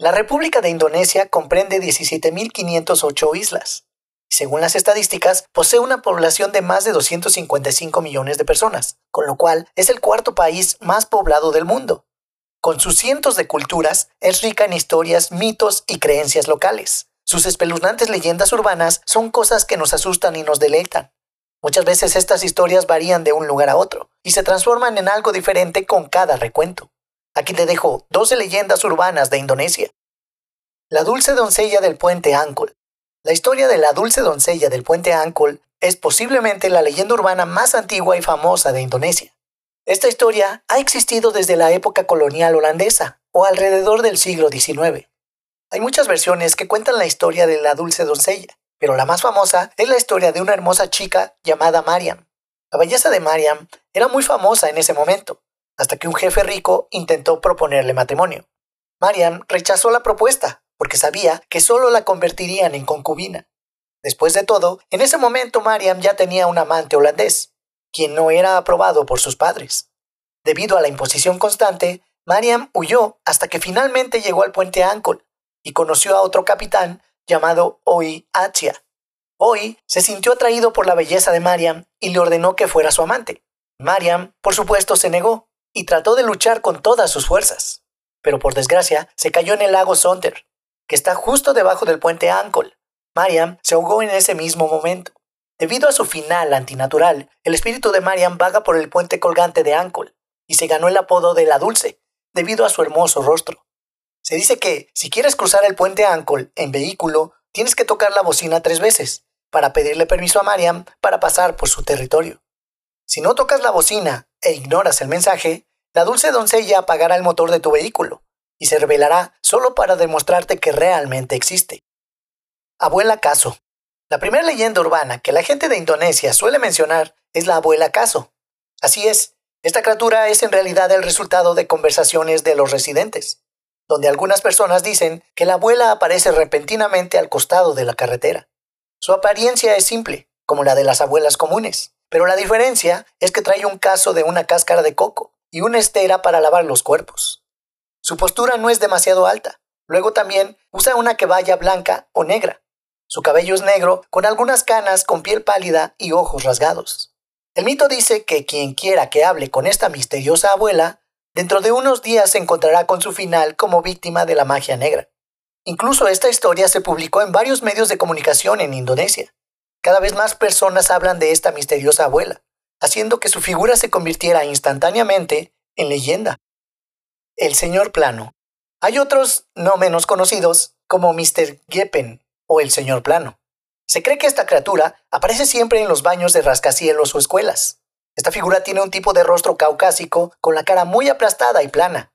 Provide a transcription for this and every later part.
La República de Indonesia comprende 17.508 islas. Según las estadísticas, posee una población de más de 255 millones de personas, con lo cual es el cuarto país más poblado del mundo. Con sus cientos de culturas, es rica en historias, mitos y creencias locales. Sus espeluznantes leyendas urbanas son cosas que nos asustan y nos deleitan. Muchas veces estas historias varían de un lugar a otro y se transforman en algo diferente con cada recuento. Aquí te dejo 12 leyendas urbanas de Indonesia. La dulce doncella del puente Angkol. La historia de la dulce doncella del puente Angkol es posiblemente la leyenda urbana más antigua y famosa de Indonesia. Esta historia ha existido desde la época colonial holandesa o alrededor del siglo XIX. Hay muchas versiones que cuentan la historia de la dulce doncella, pero la más famosa es la historia de una hermosa chica llamada Mariam. La belleza de Mariam era muy famosa en ese momento, hasta que un jefe rico intentó proponerle matrimonio. Mariam rechazó la propuesta, porque sabía que solo la convertirían en concubina. Después de todo, en ese momento Mariam ya tenía un amante holandés, quien no era aprobado por sus padres. Debido a la imposición constante, Mariam huyó hasta que finalmente llegó al puente Ancol y conoció a otro capitán llamado Oi Achia. Oi se sintió atraído por la belleza de Mariam y le ordenó que fuera su amante. Mariam, por supuesto, se negó, y trató de luchar con todas sus fuerzas. Pero por desgracia se cayó en el lago Sonder, que está justo debajo del puente Ancol. Mariam se ahogó en ese mismo momento. Debido a su final antinatural, el espíritu de Mariam vaga por el puente colgante de Ancol y se ganó el apodo de la Dulce, debido a su hermoso rostro. Se dice que, si quieres cruzar el puente Ancol en vehículo, tienes que tocar la bocina tres veces, para pedirle permiso a Mariam para pasar por su territorio. Si no tocas la bocina e ignoras el mensaje, la dulce doncella apagará el motor de tu vehículo y se revelará solo para demostrarte que realmente existe. Abuela Caso. La primera leyenda urbana que la gente de Indonesia suele mencionar es la abuela Caso. Así es, esta criatura es en realidad el resultado de conversaciones de los residentes, donde algunas personas dicen que la abuela aparece repentinamente al costado de la carretera. Su apariencia es simple, como la de las abuelas comunes, pero la diferencia es que trae un caso de una cáscara de coco y una estera para lavar los cuerpos. Su postura no es demasiado alta. Luego también usa una queballa blanca o negra. Su cabello es negro con algunas canas con piel pálida y ojos rasgados. El mito dice que quien quiera que hable con esta misteriosa abuela, dentro de unos días se encontrará con su final como víctima de la magia negra. Incluso esta historia se publicó en varios medios de comunicación en Indonesia. Cada vez más personas hablan de esta misteriosa abuela, haciendo que su figura se convirtiera instantáneamente en leyenda. El señor plano. Hay otros no menos conocidos como Mr. Geppen o el señor plano. Se cree que esta criatura aparece siempre en los baños de rascacielos o escuelas. Esta figura tiene un tipo de rostro caucásico con la cara muy aplastada y plana.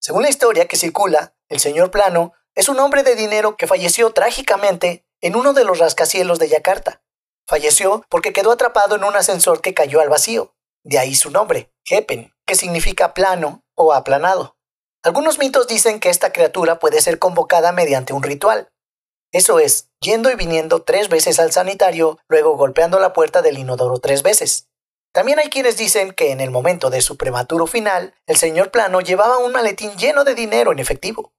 Según la historia que circula, el señor plano es un hombre de dinero que falleció trágicamente en uno de los rascacielos de Yakarta. Falleció porque quedó atrapado en un ascensor que cayó al vacío. De ahí su nombre, Hepen, que significa plano o aplanado. Algunos mitos dicen que esta criatura puede ser convocada mediante un ritual. Eso es, yendo y viniendo tres veces al sanitario, luego golpeando la puerta del inodoro tres veces. También hay quienes dicen que en el momento de su prematuro final, el señor Plano llevaba un maletín lleno de dinero en efectivo.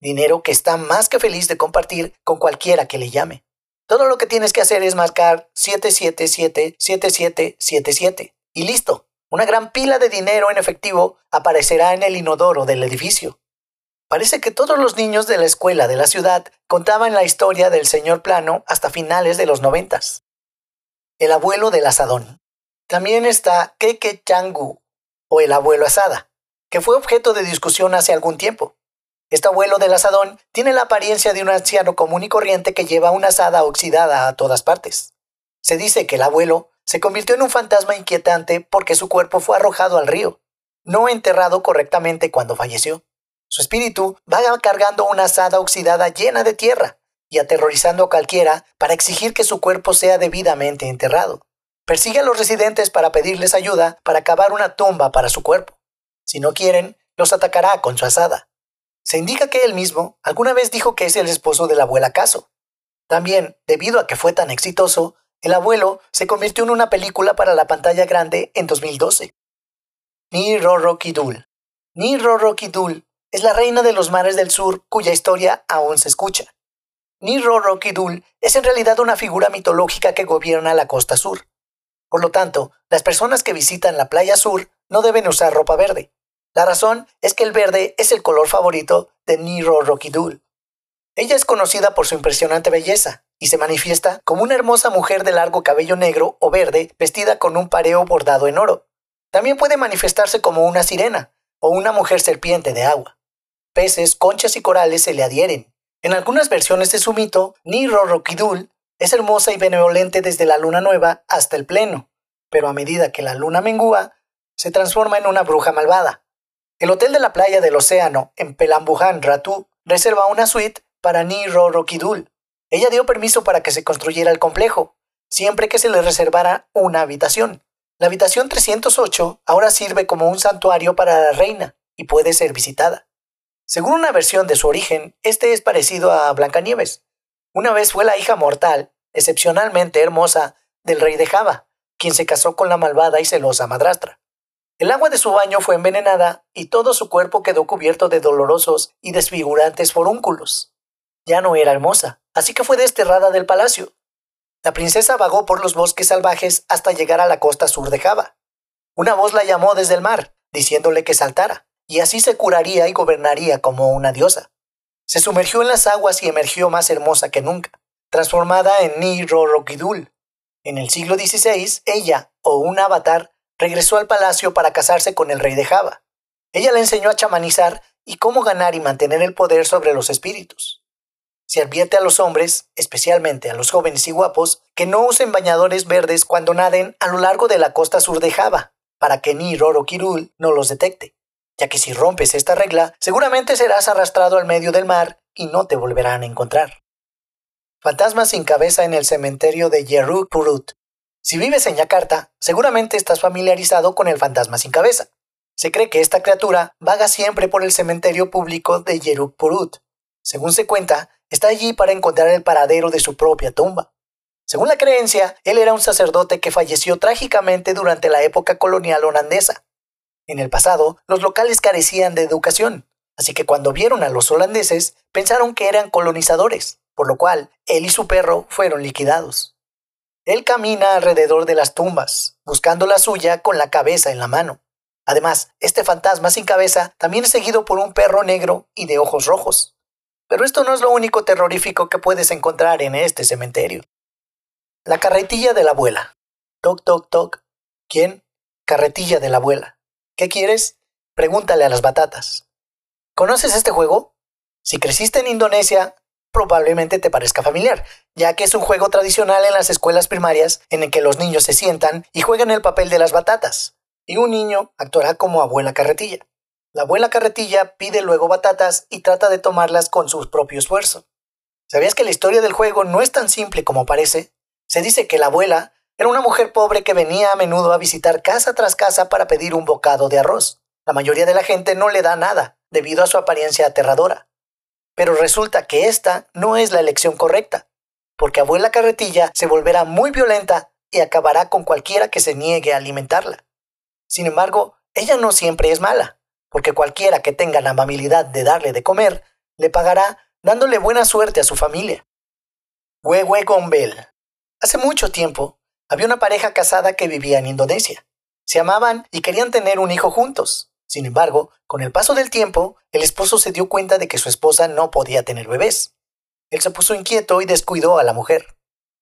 Dinero que está más que feliz de compartir con cualquiera que le llame. Todo lo que tienes que hacer es marcar 777-7777 y listo. Una gran pila de dinero en efectivo aparecerá en el inodoro del edificio. Parece que todos los niños de la escuela de la ciudad contaban la historia del señor Plano hasta finales de los noventas. El abuelo del asadón. También está Keke Changu, o el abuelo asada, que fue objeto de discusión hace algún tiempo. Este abuelo del asadón tiene la apariencia de un anciano común y corriente que lleva una asada oxidada a todas partes. Se dice que el abuelo se convirtió en un fantasma inquietante porque su cuerpo fue arrojado al río, no enterrado correctamente cuando falleció. Su espíritu va cargando una asada oxidada llena de tierra y aterrorizando a cualquiera para exigir que su cuerpo sea debidamente enterrado. Persigue a los residentes para pedirles ayuda para cavar una tumba para su cuerpo. Si no quieren, los atacará con su asada. Se indica que él mismo alguna vez dijo que es el esposo de la abuela Caso. También, debido a que fue tan exitoso, el abuelo se convirtió en una película para la pantalla grande en 2012. Ni Roro Kidul. Ni Roro Kidul es la reina de los mares del sur cuya historia aún se escucha. Niro Rockidul es en realidad una figura mitológica que gobierna la costa sur. Por lo tanto, las personas que visitan la playa sur no deben usar ropa verde. La razón es que el verde es el color favorito de Niro Rockidul. Ella es conocida por su impresionante belleza y se manifiesta como una hermosa mujer de largo cabello negro o verde vestida con un pareo bordado en oro. También puede manifestarse como una sirena o una mujer serpiente de agua. Peces, conchas y corales se le adhieren. En algunas versiones de su mito, Niro Rockidul es hermosa y benevolente desde la luna nueva hasta el pleno, pero a medida que la luna mengúa, se transforma en una bruja malvada. El hotel de la playa del océano en Pelambujan, Ratu, reserva una suite para Niro Rockidul. Ella dio permiso para que se construyera el complejo, siempre que se le reservara una habitación. La habitación 308 ahora sirve como un santuario para la reina y puede ser visitada. Según una versión de su origen, este es parecido a Blancanieves, una vez fue la hija mortal, excepcionalmente hermosa, del rey de Java, quien se casó con la malvada y celosa madrastra. El agua de su baño fue envenenada y todo su cuerpo quedó cubierto de dolorosos y desfigurantes forúnculos. Ya no era hermosa, así que fue desterrada del palacio. La princesa vagó por los bosques salvajes hasta llegar a la costa sur de Java. Una voz la llamó desde el mar, diciéndole que saltara, y así se curaría y gobernaría como una diosa. Se sumergió en las aguas y emergió más hermosa que nunca, transformada en Ni Rorokidul. En el siglo XVI, ella, o un avatar, regresó al palacio para casarse con el rey de Java. Ella le enseñó a chamanizar y cómo ganar y mantener el poder sobre los espíritus. Se advierte a los hombres, especialmente a los jóvenes y guapos, que no usen bañadores verdes cuando naden a lo largo de la costa sur de Java, para que ni Rorokirul no los detecte ya que si rompes esta regla, seguramente serás arrastrado al medio del mar y no te volverán a encontrar. Fantasma sin cabeza en el cementerio de Yeruk Purut. Si vives en Yakarta, seguramente estás familiarizado con el fantasma sin cabeza. Se cree que esta criatura vaga siempre por el cementerio público de Yeruk Purut. Según se cuenta, está allí para encontrar el paradero de su propia tumba. Según la creencia, él era un sacerdote que falleció trágicamente durante la época colonial holandesa. En el pasado, los locales carecían de educación, así que cuando vieron a los holandeses, pensaron que eran colonizadores, por lo cual él y su perro fueron liquidados. Él camina alrededor de las tumbas, buscando la suya con la cabeza en la mano. Además, este fantasma sin cabeza también es seguido por un perro negro y de ojos rojos. Pero esto no es lo único terrorífico que puedes encontrar en este cementerio. La carretilla de la abuela. Toc, toc, toc. ¿Quién? Carretilla de la abuela. ¿Qué quieres? Pregúntale a las batatas. ¿Conoces este juego? Si creciste en Indonesia, probablemente te parezca familiar, ya que es un juego tradicional en las escuelas primarias en el que los niños se sientan y juegan el papel de las batatas, y un niño actuará como abuela carretilla. La abuela carretilla pide luego batatas y trata de tomarlas con su propio esfuerzo. ¿Sabías que la historia del juego no es tan simple como parece? Se dice que la abuela era una mujer pobre que venía a menudo a visitar casa tras casa para pedir un bocado de arroz. La mayoría de la gente no le da nada, debido a su apariencia aterradora. Pero resulta que esta no es la elección correcta, porque abuela carretilla se volverá muy violenta y acabará con cualquiera que se niegue a alimentarla. Sin embargo, ella no siempre es mala, porque cualquiera que tenga la amabilidad de darle de comer, le pagará dándole buena suerte a su familia. Huehue Gombel. Hace mucho tiempo, había una pareja casada que vivía en Indonesia. Se amaban y querían tener un hijo juntos. Sin embargo, con el paso del tiempo, el esposo se dio cuenta de que su esposa no podía tener bebés. Él se puso inquieto y descuidó a la mujer.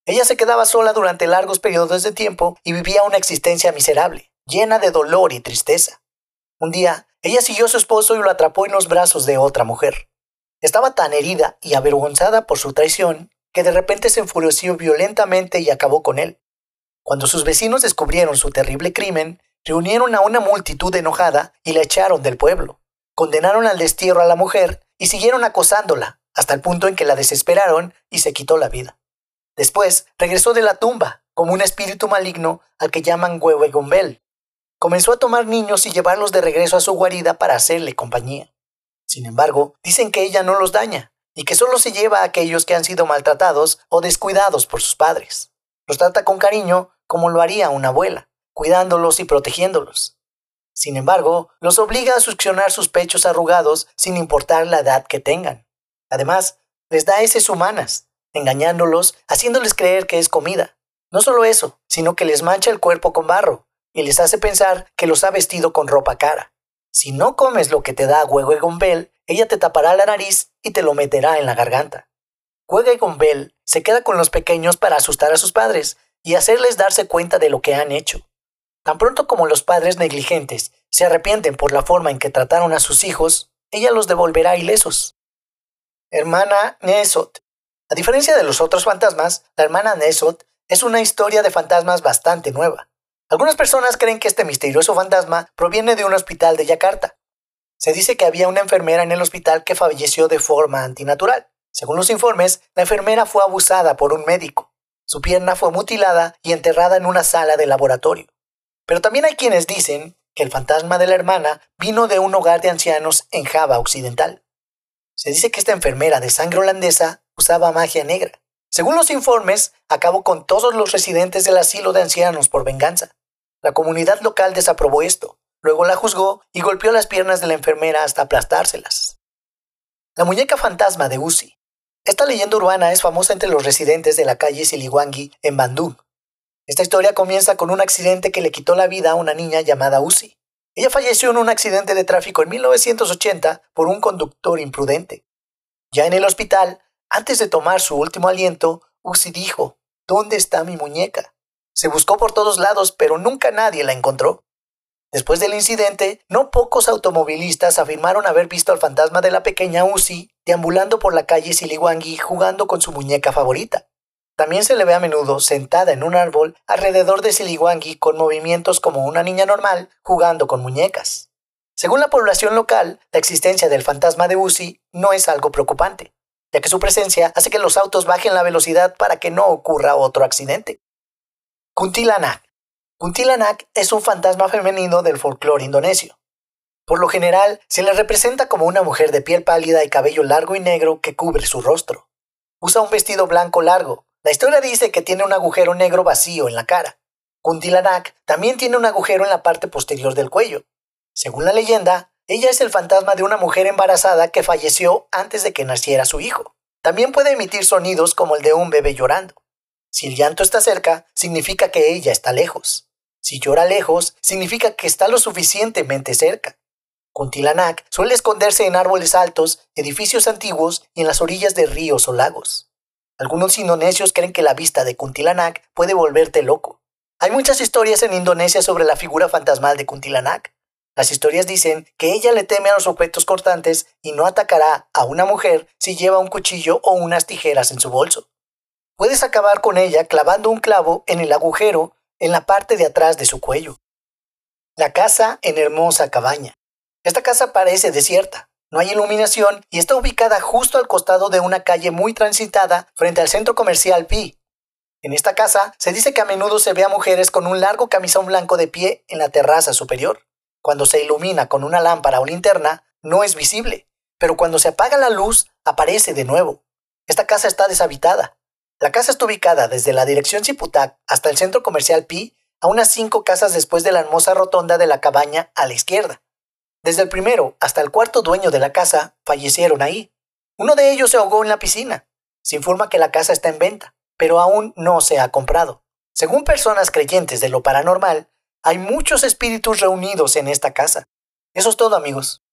Ella se quedaba sola durante largos periodos de tiempo y vivía una existencia miserable, llena de dolor y tristeza. Un día, ella siguió a su esposo y lo atrapó en los brazos de otra mujer. Estaba tan herida y avergonzada por su traición que de repente se enfureció violentamente y acabó con él. Cuando sus vecinos descubrieron su terrible crimen, reunieron a una multitud enojada y la echaron del pueblo. Condenaron al destierro a la mujer y siguieron acosándola, hasta el punto en que la desesperaron y se quitó la vida. Después regresó de la tumba, como un espíritu maligno al que llaman Gombel. Comenzó a tomar niños y llevarlos de regreso a su guarida para hacerle compañía. Sin embargo, dicen que ella no los daña, y que solo se lleva a aquellos que han sido maltratados o descuidados por sus padres. Los trata con cariño como lo haría una abuela, cuidándolos y protegiéndolos. Sin embargo, los obliga a succionar sus pechos arrugados sin importar la edad que tengan. Además, les da heces humanas, engañándolos, haciéndoles creer que es comida. No solo eso, sino que les mancha el cuerpo con barro y les hace pensar que los ha vestido con ropa cara. Si no comes lo que te da Huegue Gombel, ella te tapará la nariz y te lo meterá en la garganta. Huegue Gombel se queda con los pequeños para asustar a sus padres y hacerles darse cuenta de lo que han hecho. Tan pronto como los padres negligentes se arrepienten por la forma en que trataron a sus hijos, ella los devolverá ilesos. Hermana Nesot. A diferencia de los otros fantasmas, la hermana Nesot es una historia de fantasmas bastante nueva. Algunas personas creen que este misterioso fantasma proviene de un hospital de Yakarta. Se dice que había una enfermera en el hospital que falleció de forma antinatural. Según los informes, la enfermera fue abusada por un médico. Su pierna fue mutilada y enterrada en una sala de laboratorio. Pero también hay quienes dicen que el fantasma de la hermana vino de un hogar de ancianos en Java Occidental. Se dice que esta enfermera de sangre holandesa usaba magia negra. Según los informes, acabó con todos los residentes del asilo de ancianos por venganza. La comunidad local desaprobó esto, luego la juzgó y golpeó las piernas de la enfermera hasta aplastárselas. La muñeca fantasma de Uzi. Esta leyenda urbana es famosa entre los residentes de la calle Siliwangi en Bandung. Esta historia comienza con un accidente que le quitó la vida a una niña llamada Uzi. Ella falleció en un accidente de tráfico en 1980 por un conductor imprudente. Ya en el hospital, antes de tomar su último aliento, Uzi dijo, ¿Dónde está mi muñeca? Se buscó por todos lados, pero nunca nadie la encontró. Después del incidente, no pocos automovilistas afirmaron haber visto al fantasma de la pequeña Uzi deambulando por la calle Siliwangi jugando con su muñeca favorita. También se le ve a menudo sentada en un árbol alrededor de Siliwangi con movimientos como una niña normal jugando con muñecas. Según la población local, la existencia del fantasma de Uzi no es algo preocupante, ya que su presencia hace que los autos bajen la velocidad para que no ocurra otro accidente. Kuntilanak. Kuntilanak es un fantasma femenino del folclore indonesio. Por lo general, se le representa como una mujer de piel pálida y cabello largo y negro que cubre su rostro. Usa un vestido blanco largo, la historia dice que tiene un agujero negro vacío en la cara. Kuntilanak también tiene un agujero en la parte posterior del cuello. Según la leyenda, ella es el fantasma de una mujer embarazada que falleció antes de que naciera su hijo. También puede emitir sonidos como el de un bebé llorando. Si el llanto está cerca, significa que ella está lejos. Si llora lejos, significa que está lo suficientemente cerca. Kuntilanak suele esconderse en árboles altos, edificios antiguos y en las orillas de ríos o lagos. Algunos indonesios creen que la vista de Kuntilanak puede volverte loco. Hay muchas historias en Indonesia sobre la figura fantasmal de Kuntilanak. Las historias dicen que ella le teme a los objetos cortantes y no atacará a una mujer si lleva un cuchillo o unas tijeras en su bolso. Puedes acabar con ella clavando un clavo en el agujero en la parte de atrás de su cuello. La casa en hermosa cabaña. Esta casa parece desierta. No hay iluminación y está ubicada justo al costado de una calle muy transitada frente al centro comercial Pi. En esta casa se dice que a menudo se ve a mujeres con un largo camisón blanco de pie en la terraza superior. Cuando se ilumina con una lámpara o linterna, no es visible, pero cuando se apaga la luz, aparece de nuevo. Esta casa está deshabitada. La casa está ubicada desde la dirección Chiputac hasta el centro comercial Pi, a unas cinco casas después de la hermosa rotonda de la cabaña a la izquierda. Desde el primero hasta el cuarto dueño de la casa fallecieron ahí. Uno de ellos se ahogó en la piscina. Se informa que la casa está en venta, pero aún no se ha comprado. Según personas creyentes de lo paranormal, hay muchos espíritus reunidos en esta casa. Eso es todo amigos.